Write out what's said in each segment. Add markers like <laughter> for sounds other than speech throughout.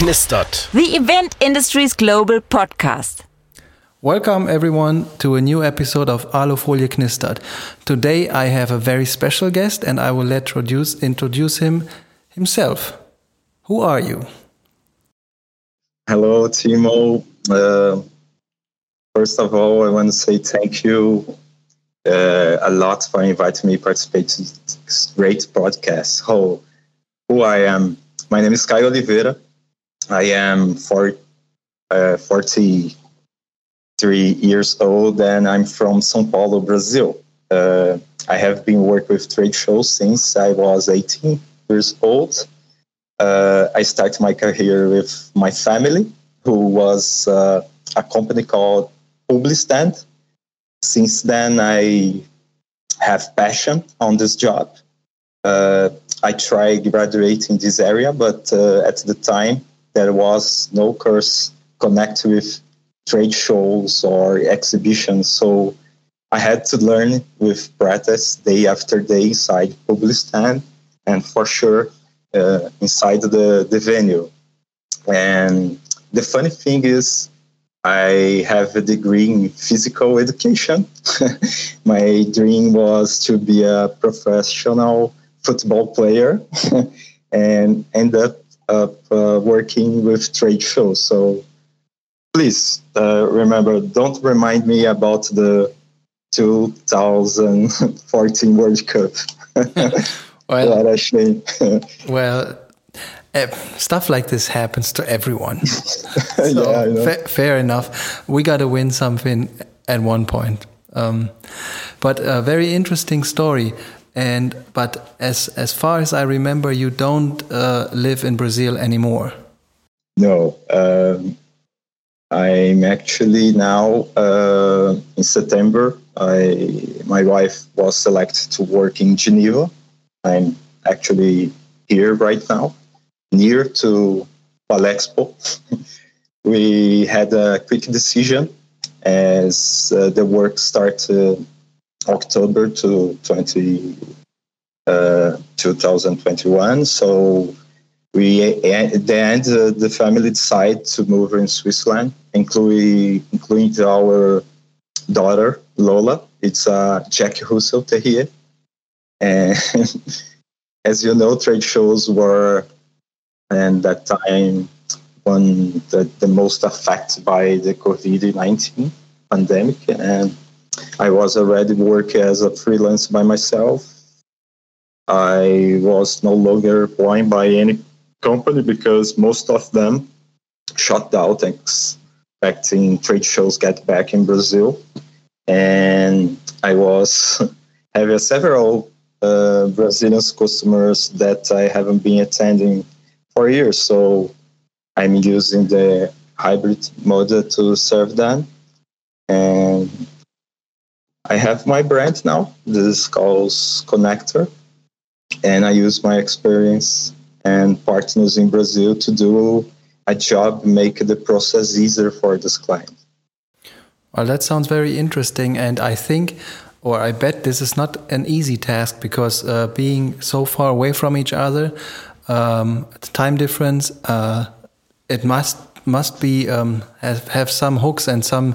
knistert. The Event Industries Global Podcast. Welcome everyone to a new episode of Alufolie Knistert. Today I have a very special guest and I will let introduce, introduce him himself. Who are you? Hello, Timo. Uh, first of all, I want to say thank you uh, a lot for inviting me to participate in this great podcast. Who, who I am? My name is Caio Oliveira. I am uh, 43 years old and I'm from São Paulo, Brazil. Uh, I have been working with trade shows since I was 18 years old. Uh, I started my career with my family, who was uh, a company called Publistand. Since then, I have passion on this job. Uh, I tried graduating this area, but uh, at the time there was no course connected with trade shows or exhibitions, so I had to learn with practice day after day inside Publistand, and for sure uh, inside the, the venue. And the funny thing is, I have a degree in physical education. <laughs> My dream was to be a professional football player <laughs> and end up, up uh, working with trade shows. So please uh, remember, don't remind me about the 2014 World Cup. <laughs> Well, what a shame. <laughs> well, uh, stuff like this happens to everyone. <laughs> so, yeah, fa- fair enough. We got to win something at one point. Um, but a very interesting story. And but as as far as I remember, you don't uh, live in Brazil anymore. No, um, I'm actually now uh, in September. I my wife was selected to work in Geneva. I'm actually here right now, near to Palexpo. <laughs> we had a quick decision as uh, the work started October to 20, uh, 2021. So we at the end uh, the family decided to move in Switzerland, including including our daughter Lola. It's a Jack Russell Terrier, and <laughs> as you know, trade shows were and that time one the, the most affected by the COVID nineteen pandemic, and I was already working as a freelance by myself. I was no longer employed by any company because most of them shut down expecting trade shows get back in Brazil. And I was <laughs> having several uh, Brazilian customers that I haven't been attending for years. So I'm using the hybrid model to serve them. And I have my brand now. This is called Connector. And I use my experience and partners in Brazil to do a job, make the process easier for this client. Well, that sounds very interesting, and I think, or I bet, this is not an easy task because uh, being so far away from each other, um, time difference, uh, it must must be um, have, have some hooks and some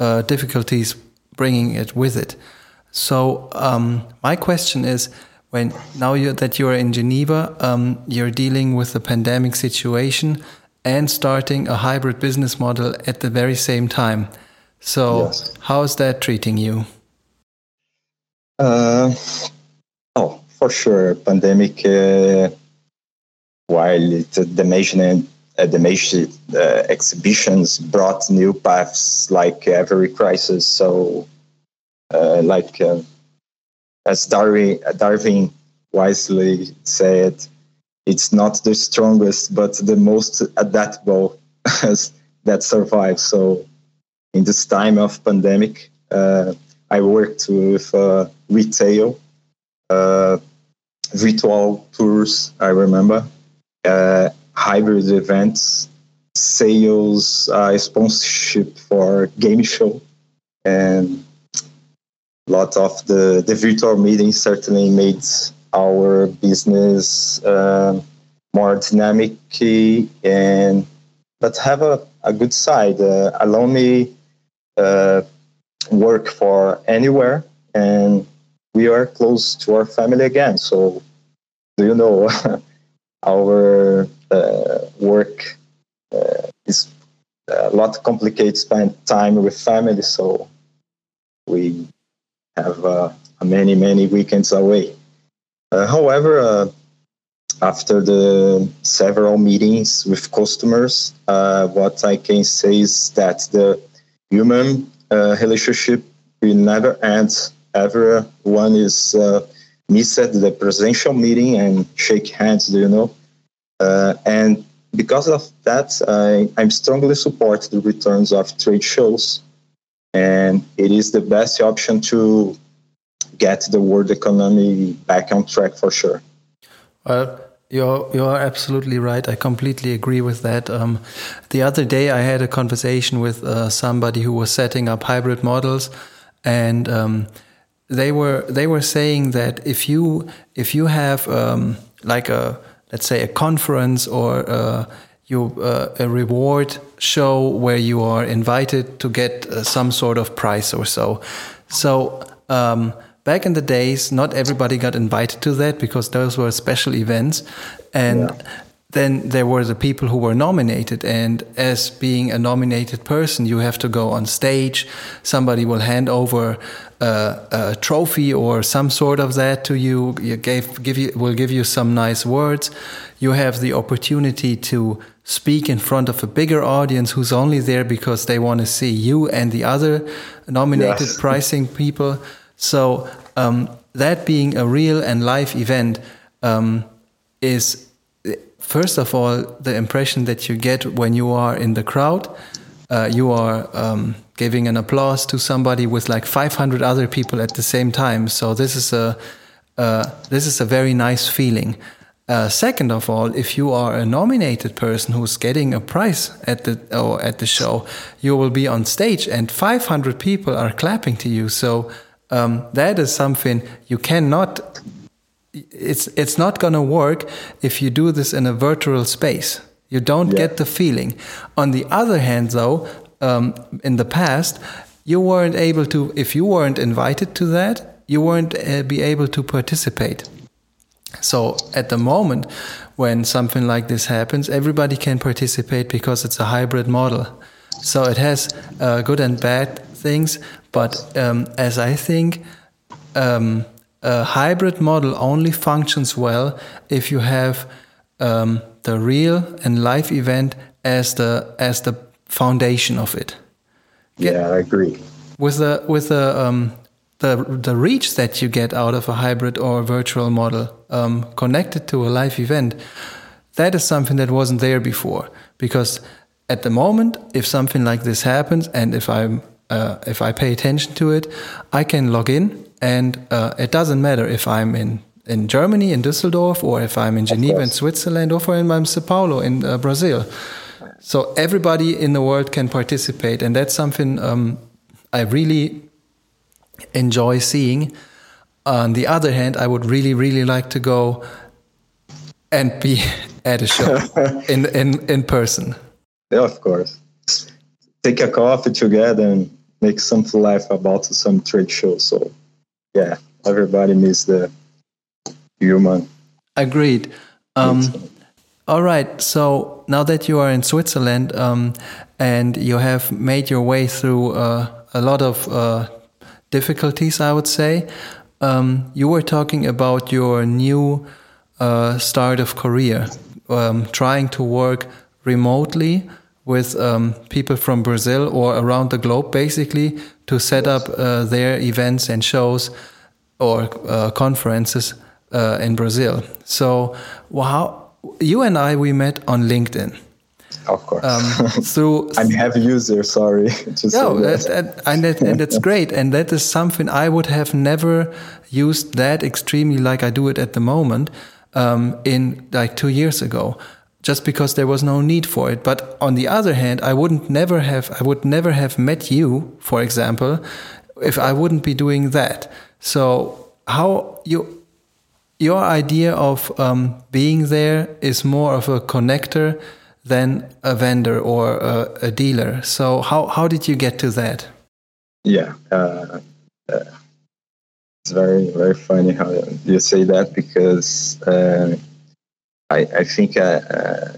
uh, difficulties bringing it with it. So um, my question is when now you that you're in Geneva, um, you're dealing with the pandemic situation and starting a hybrid business model at the very same time. So Yes. how is that treating you? Uh, oh, for sure. Pandemic, uh, while it, the uh, the major uh, exhibitions brought new paths like every crisis. So, uh, like uh, as Darwin, Darwin wisely said, it's not the strongest, but the most adaptable <laughs> that survives. So, in this time of pandemic, uh, I worked with uh, retail, uh, virtual tours. I remember uh, hybrid events, sales, uh, sponsorship for game show, and lot of the the virtual meetings certainly made our business uh, more dynamic and but have a, a good side. Uh, allow me uh, work for anywhere and we are close to our family again. So, do you know, <laughs> our uh, work uh, is a lot complicated spend time with family. So, we have uh, many, many weekends away. Uh, however, uh, after the several meetings with customers, uh, what I can say is that the human relationship will never end everyone is uh, missed the presidential meeting and shake hands, you know? Uh, and because of that, I, I'm strongly support the returns of trade shows. And it is the best option to get the world economy back on track for sure. Well, you're you're absolutely right. I completely agree with that. Um, the other day, I had a conversation with uh, somebody who was setting up hybrid models, and um, they were they were saying that if you if you have um, like a let's say a conference or uh, you uh, a reward show where you are invited to get uh, some sort of prize or so. So um, back in the days, not everybody got invited to that because those were special events, and then there were the people who were nominated and as being a nominated person you have to go on stage. Somebody will hand over a, a trophy or some sort of that to you. You gave, give you will give you some nice words. You have the opportunity to speak in front of a bigger audience who's only there because they want to see you and the other nominated yes. <laughs> pricing people. So um, that being a real and live event um, is first of all, the impression that you get when you are in the crowd, uh, you are um, giving an applause to somebody with like 500 other people at the same time. So this is a uh, this is a very nice feeling. Uh, second of all, if you are a nominated person who's getting a prize at the or at the show, you will be on stage and 500 people are clapping to you. So um, that is something you cannot it's it's not going to work if you do this in a virtual space. You don't yeah. get the feeling. On the other hand, though, um, in the past, you weren't able to. If you weren't invited to that, you weren't uh, be able to participate. So at the moment, when something like this happens, everybody can participate because it's a hybrid model. So it has uh, good and bad things, but um, as I think. Um, a hybrid model only functions well if you have um, the real and live event as the as the foundation of it. Get, yeah, I agree. With the with the um, the the reach that you get out of a hybrid or a virtual model um, connected to a live event, that is something that wasn't there before. Because at the moment, if something like this happens, and if I'm uh, if I pay attention to it, I can log in and uh, it doesn't matter if I'm in, in Germany, in Düsseldorf, or if I'm in Geneva, in Switzerland, or if I'm in Sao Paulo, in uh, Brazil. So everybody in the world can participate. And that's something um, I really enjoy seeing. On the other hand, I would really, really like to go and be <laughs> at a show <laughs> in, in, in person. Yeah, of course. Take a coffee together and make something live about some trade show. So yeah, everybody needs the human. Agreed. Um, all right. So now that you are in Switzerland um, and you have made your way through uh, a lot of uh, difficulties, I would say, um, you were talking about your new uh, start of career, um, trying to work remotely with um, people from Brazil or around the globe, basically, to set up uh, their events and shows or uh, conferences uh, in Brazil. So, how you and I we met on LinkedIn. Of course. Um, <laughs> through I'm a heavy user. Sorry. <laughs> no, that, that, and that, and that's great. And that is something I would have never used that extremely like I do it at the moment. Um, in like two years ago, just because there was no need for it. But on the other hand, I wouldn't never have I would never have met you, for example, if I wouldn't be doing that. So how you your idea of um, being there is more of a connector than a vendor or a, a dealer. So how how did you get to that? Yeah, uh, uh, it's very very funny how you say that because uh, I I think I, uh,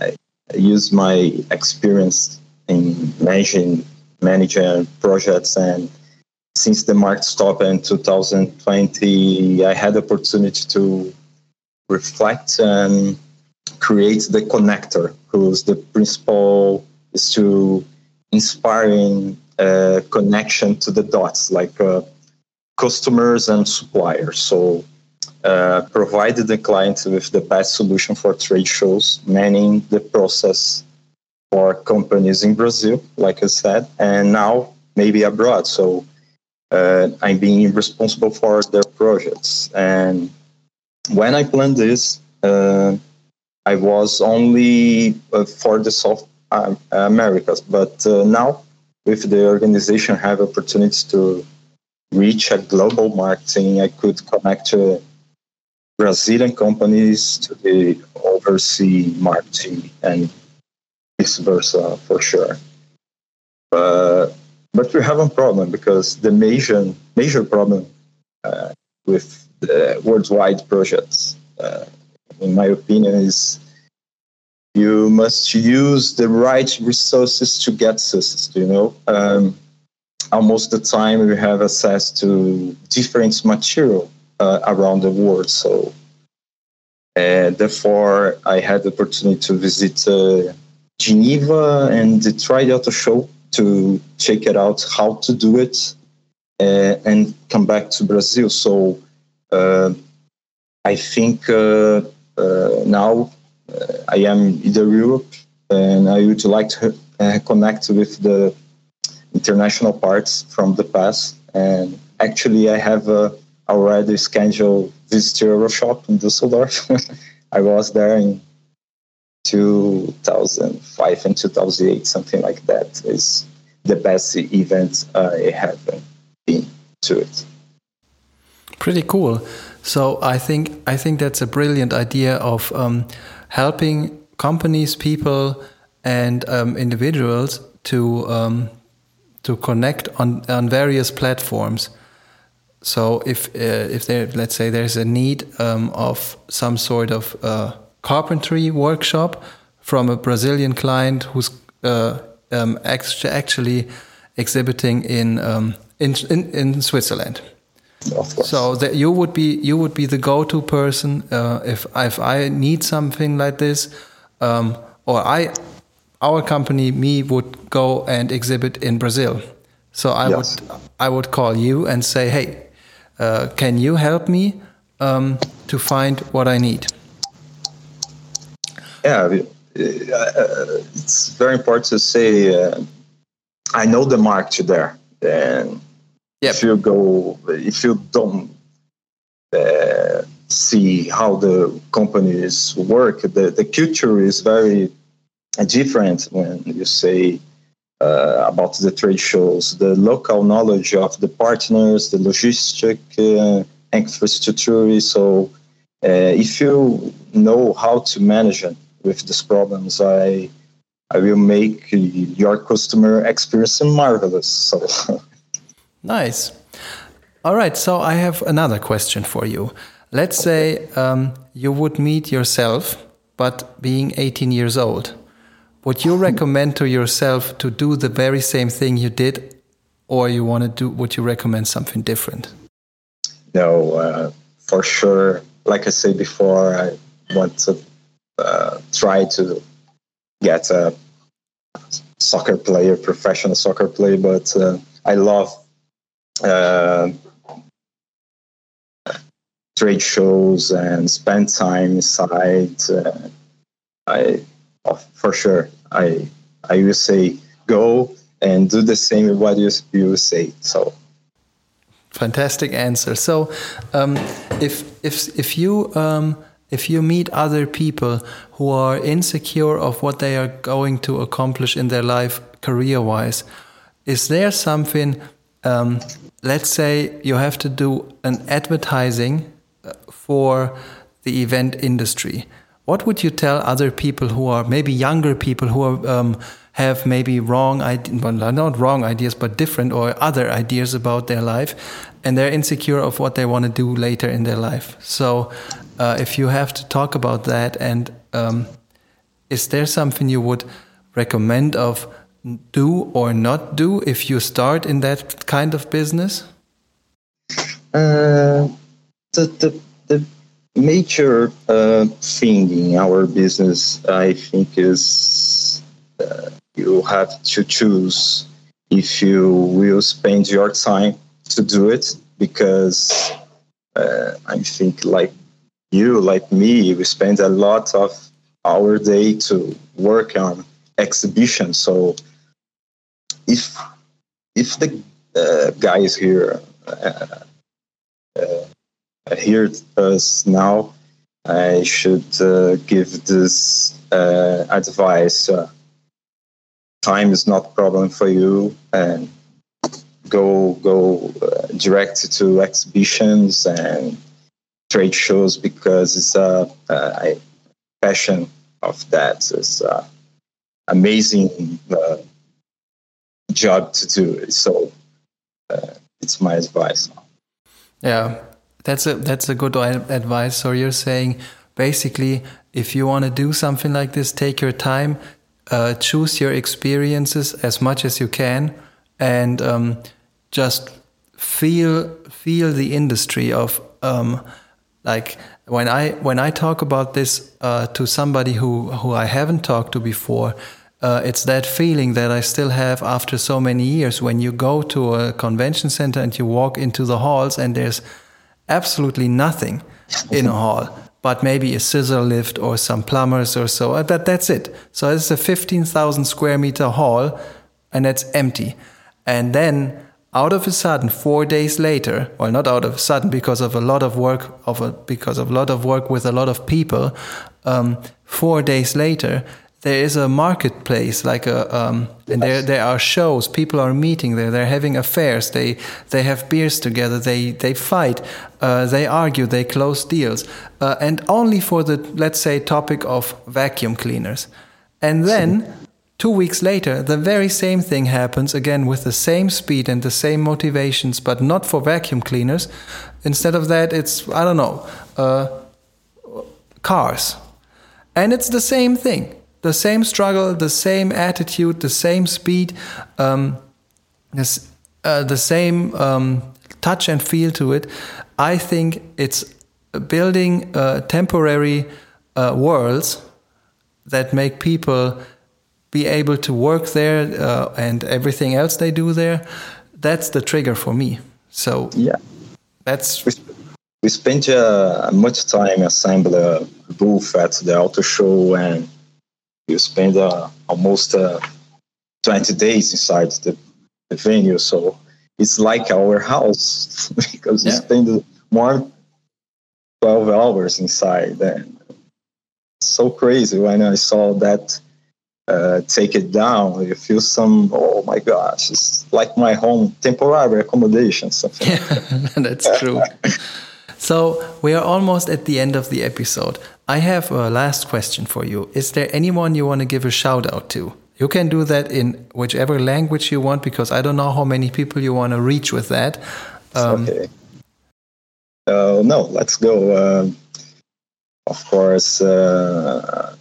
I use my experience in managing managing projects and since the market stopped in 2020 i had the opportunity to reflect and create the connector whose the principle is to inspiring uh, connection to the dots like uh, customers and suppliers. So uh, provided the client with the best solution for trade shows managing the process for companies in brazil like i said and now maybe abroad. So uh, i'm being responsible for their projects. And when i planned this uh, I was only uh, for the South uh, Americas, but now with the organization, have opportunities to reach a global marketing. I could connect to Brazilian companies to the overseas marketing and vice versa for sure. But but we have a problem because the major major problem uh, with the worldwide projects uh, in my opinion, is you must use the right resources to get success. You know, um, almost the time we have access to different material uh, around the world. So, and therefore, I had the opportunity to visit uh, Geneva and try the Trade Auto Show to check it out how to do it uh, and come back to Brazil. So. Uh, I think uh, uh, now I am in Europe and I would like to connect with the international parts from the past. And actually, I have already scheduled visit to Euroshop in Düsseldorf. <laughs> I was there in 2005 and 2008, something like that. Is the best event I have been to it. Pretty cool. So I think I think that's a brilliant idea of um, helping companies, people, and um, individuals to um, to connect on on various platforms. So if uh, if there, let's say, there's a need um, of some sort of uh, carpentry workshop from a Brazilian client who's uh, um, actually exhibiting in, um, in in in Switzerland so that you would be you would be the go-to person uh, if if I need something like this, um, or I, our company, me would go and exhibit in Brazil. So I yes. would I would call you and say, hey, uh, can you help me um, to find what I need? Yeah, uh, it's very important to say. Uh, I know the market there, and Yep. If you go, if you don't uh, see how the companies work, the, the culture is very different when you say uh, about the trade shows, the local knowledge of the partners, the logistic uh, infrastructure. So, uh, if you know how to manage it with these problems, I I will make your customer experience marvelous. So. <laughs> Nice. All right. So I have another question for you. Let's say um, you would meet yourself, but being 18 years old. Would you recommend to yourself to do the very same thing you did, or you want to do? Would you recommend something different? No, uh, for sure. Like I said before, I want to uh, try to get a soccer player, professional soccer player, but uh, I love uh, trade shows and spend time inside. Uh, I, oh, for sure, I I will say go and do the same what you you say. So. Fantastic answer. So, um, if if if you um, if you meet other people who are insecure of what they are going to accomplish in their life career wise, is there something um, let's say you have to do an advertising uh, for the event industry. What would you tell other people who are maybe younger people who are, um, have maybe wrong, well, not wrong ideas, but different or other ideas about their life, and they're insecure of what they want to do later in their life. So, uh, if you have to talk about that, and um, is there something you would recommend of do or not do if you start in that kind of business? Uh, the, the, the major uh, thing in our business, I think, is uh, you have to choose if you will spend your time to do it because uh, I think, like you, like me, we spend a lot of our day to work on exhibitions. So if if the uh, guys here uh, uh, hear us now, I should uh, give this uh, advice. Uh, time is not problem for you, and go go direct to exhibitions and trade shows because it's a, a passion of that. It's amazing job to do. So uh, it's my advice. Yeah, that's a that's a good advice. So you're saying basically, if you want to do something like this, take your time, uh, choose your experiences as much as you can, and um, just feel feel the industry of um, like when I when I talk about this uh, to somebody who who I haven't talked to before uh, it's that feeling that I still have after so many years when you go to a convention center and you walk into the halls and there's absolutely nothing in a hall but maybe a scissor lift or some plumbers or so. Uh, but that's it. So it's a 15,000 square meter hall and it's empty. And then out of a sudden 4 days later well not out of a sudden because of a lot of work of a, because of a lot of work with a lot of people um, 4 days later there is a marketplace like a um, and there there are shows people are meeting there they're having affairs they they have beers together they they fight uh, they argue they close deals uh, and only for the let's say topic of vacuum cleaners. And then two weeks later the very same thing happens again with the same speed and the same motivations but not for vacuum cleaners. Instead of that it's i don't know uh, cars. And it's the same thing the same struggle, the same attitude, the same speed, um, this, uh, the same um, touch and feel to it. I think it's building uh, temporary uh, worlds that make people be able to work there uh, and everything else they do there. That's the trigger for me. So yeah, that's. We, we spent uh, much time assembling a booth at the auto show and you spend uh, almost uh, 20 days inside the, the, venue. So it's like our house <laughs> because yeah. you spend more 12 hours inside. And so crazy when I saw that uh, take it down. You feel some, oh my gosh, it's like my home, temporary accommodation, something. Yeah, <laughs> that's true. So we are almost at the end of the episode. I have a last question for you. Is there anyone you want to give a shout out to? You can do that in whichever language you want because I don't know how many people you want to reach with that. Um, okay. Uh, no, let's go. Uh, of course, uh,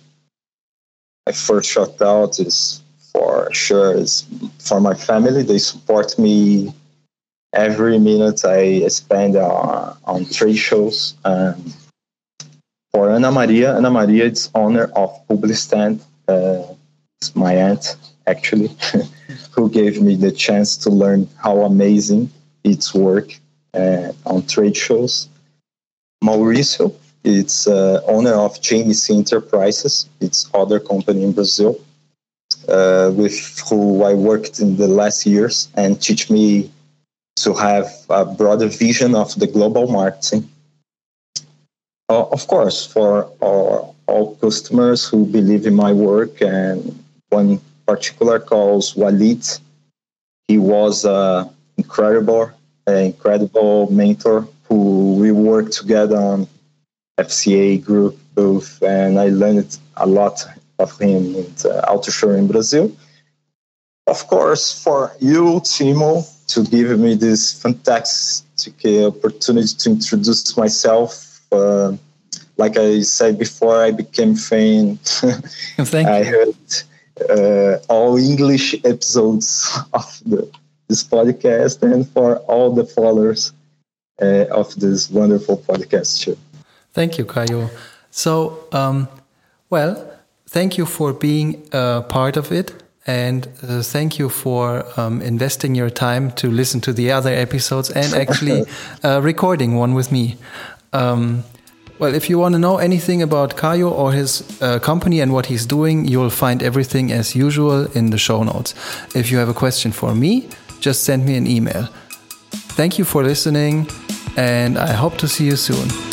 my first shout out is for sure is for my family. They support me every minute I spend uh, on trade shows. Um, for Ana Maria, Ana Maria is owner of Publistand. Uh, it's my aunt, actually, <laughs> who gave me the chance to learn how amazing its work uh, on trade shows. Mauricio, it's uh, owner of JMC Enterprises. It's other company in Brazil, uh, with who I worked in the last years and teach me to have a broader vision of the global marketing. Uh, of course, for all, all, customers who believe in my work, and one particular calls Walid. He was an incredible, incredible mentor who we worked together on FCA group both, and I learned a lot of him in the auto show in Brazil. Of course, for you, Timo, to give me this fantastic opportunity to introduce myself. Uh, like I said before, I became fan. <laughs> Thank I heard uh, all English episodes <laughs> of the, this podcast and for all the followers uh, of this wonderful podcast show. Thank you, Caio. So, um, well, thank you for being a part of it. And uh, thank you for um, investing your time to listen to the other episodes and actually <laughs> uh, recording one with me. Um, well, if you want to know anything about Caio or his uh, company and what he's doing, you'll find everything as usual in the show notes. If you have a question for me, just send me an email. Thank you for listening, and I hope to see you soon.